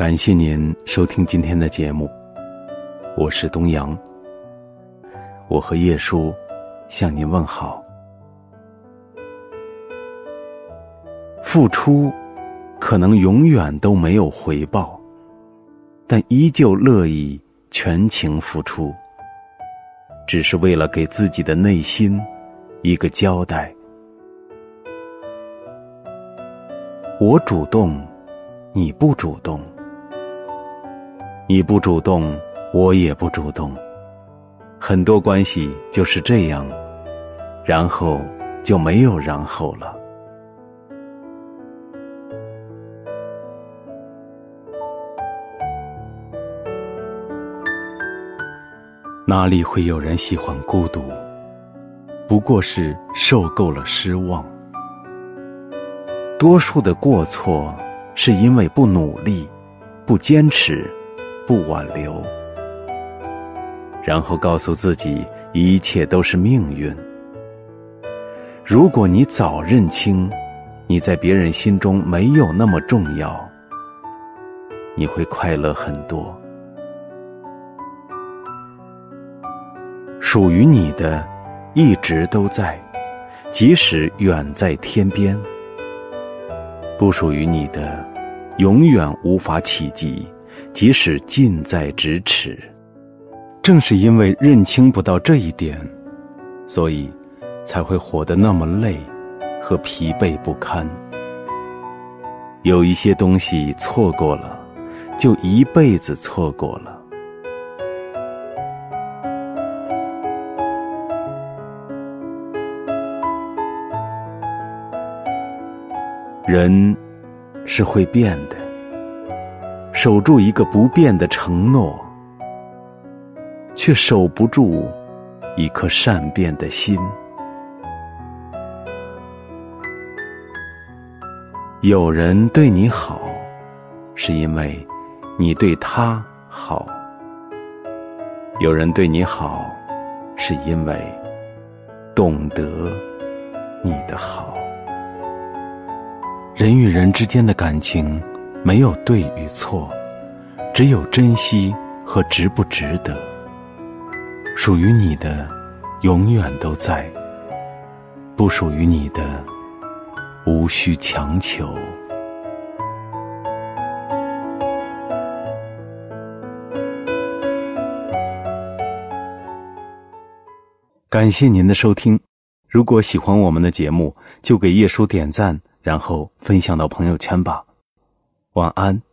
感谢您收听今天的节目，我是东阳。我和叶叔向您问好。付出可能永远都没有回报，但依旧乐意全情付出，只是为了给自己的内心一个交代。我主动，你不主动。你不主动，我也不主动，很多关系就是这样，然后就没有然后了。哪里会有人喜欢孤独？不过是受够了失望。多数的过错，是因为不努力，不坚持。不挽留，然后告诉自己一切都是命运。如果你早认清你在别人心中没有那么重要，你会快乐很多。属于你的，一直都在，即使远在天边；不属于你的，永远无法企及。即使近在咫尺，正是因为认清不到这一点，所以才会活得那么累和疲惫不堪。有一些东西错过了，就一辈子错过了。人是会变的。守住一个不变的承诺，却守不住一颗善变的心。有人对你好，是因为你对他好；有人对你好，是因为懂得你的好。人与人之间的感情。没有对与错，只有珍惜和值不值得。属于你的，永远都在；不属于你的，无需强求。感谢您的收听。如果喜欢我们的节目，就给叶叔点赞，然后分享到朋友圈吧。晚安。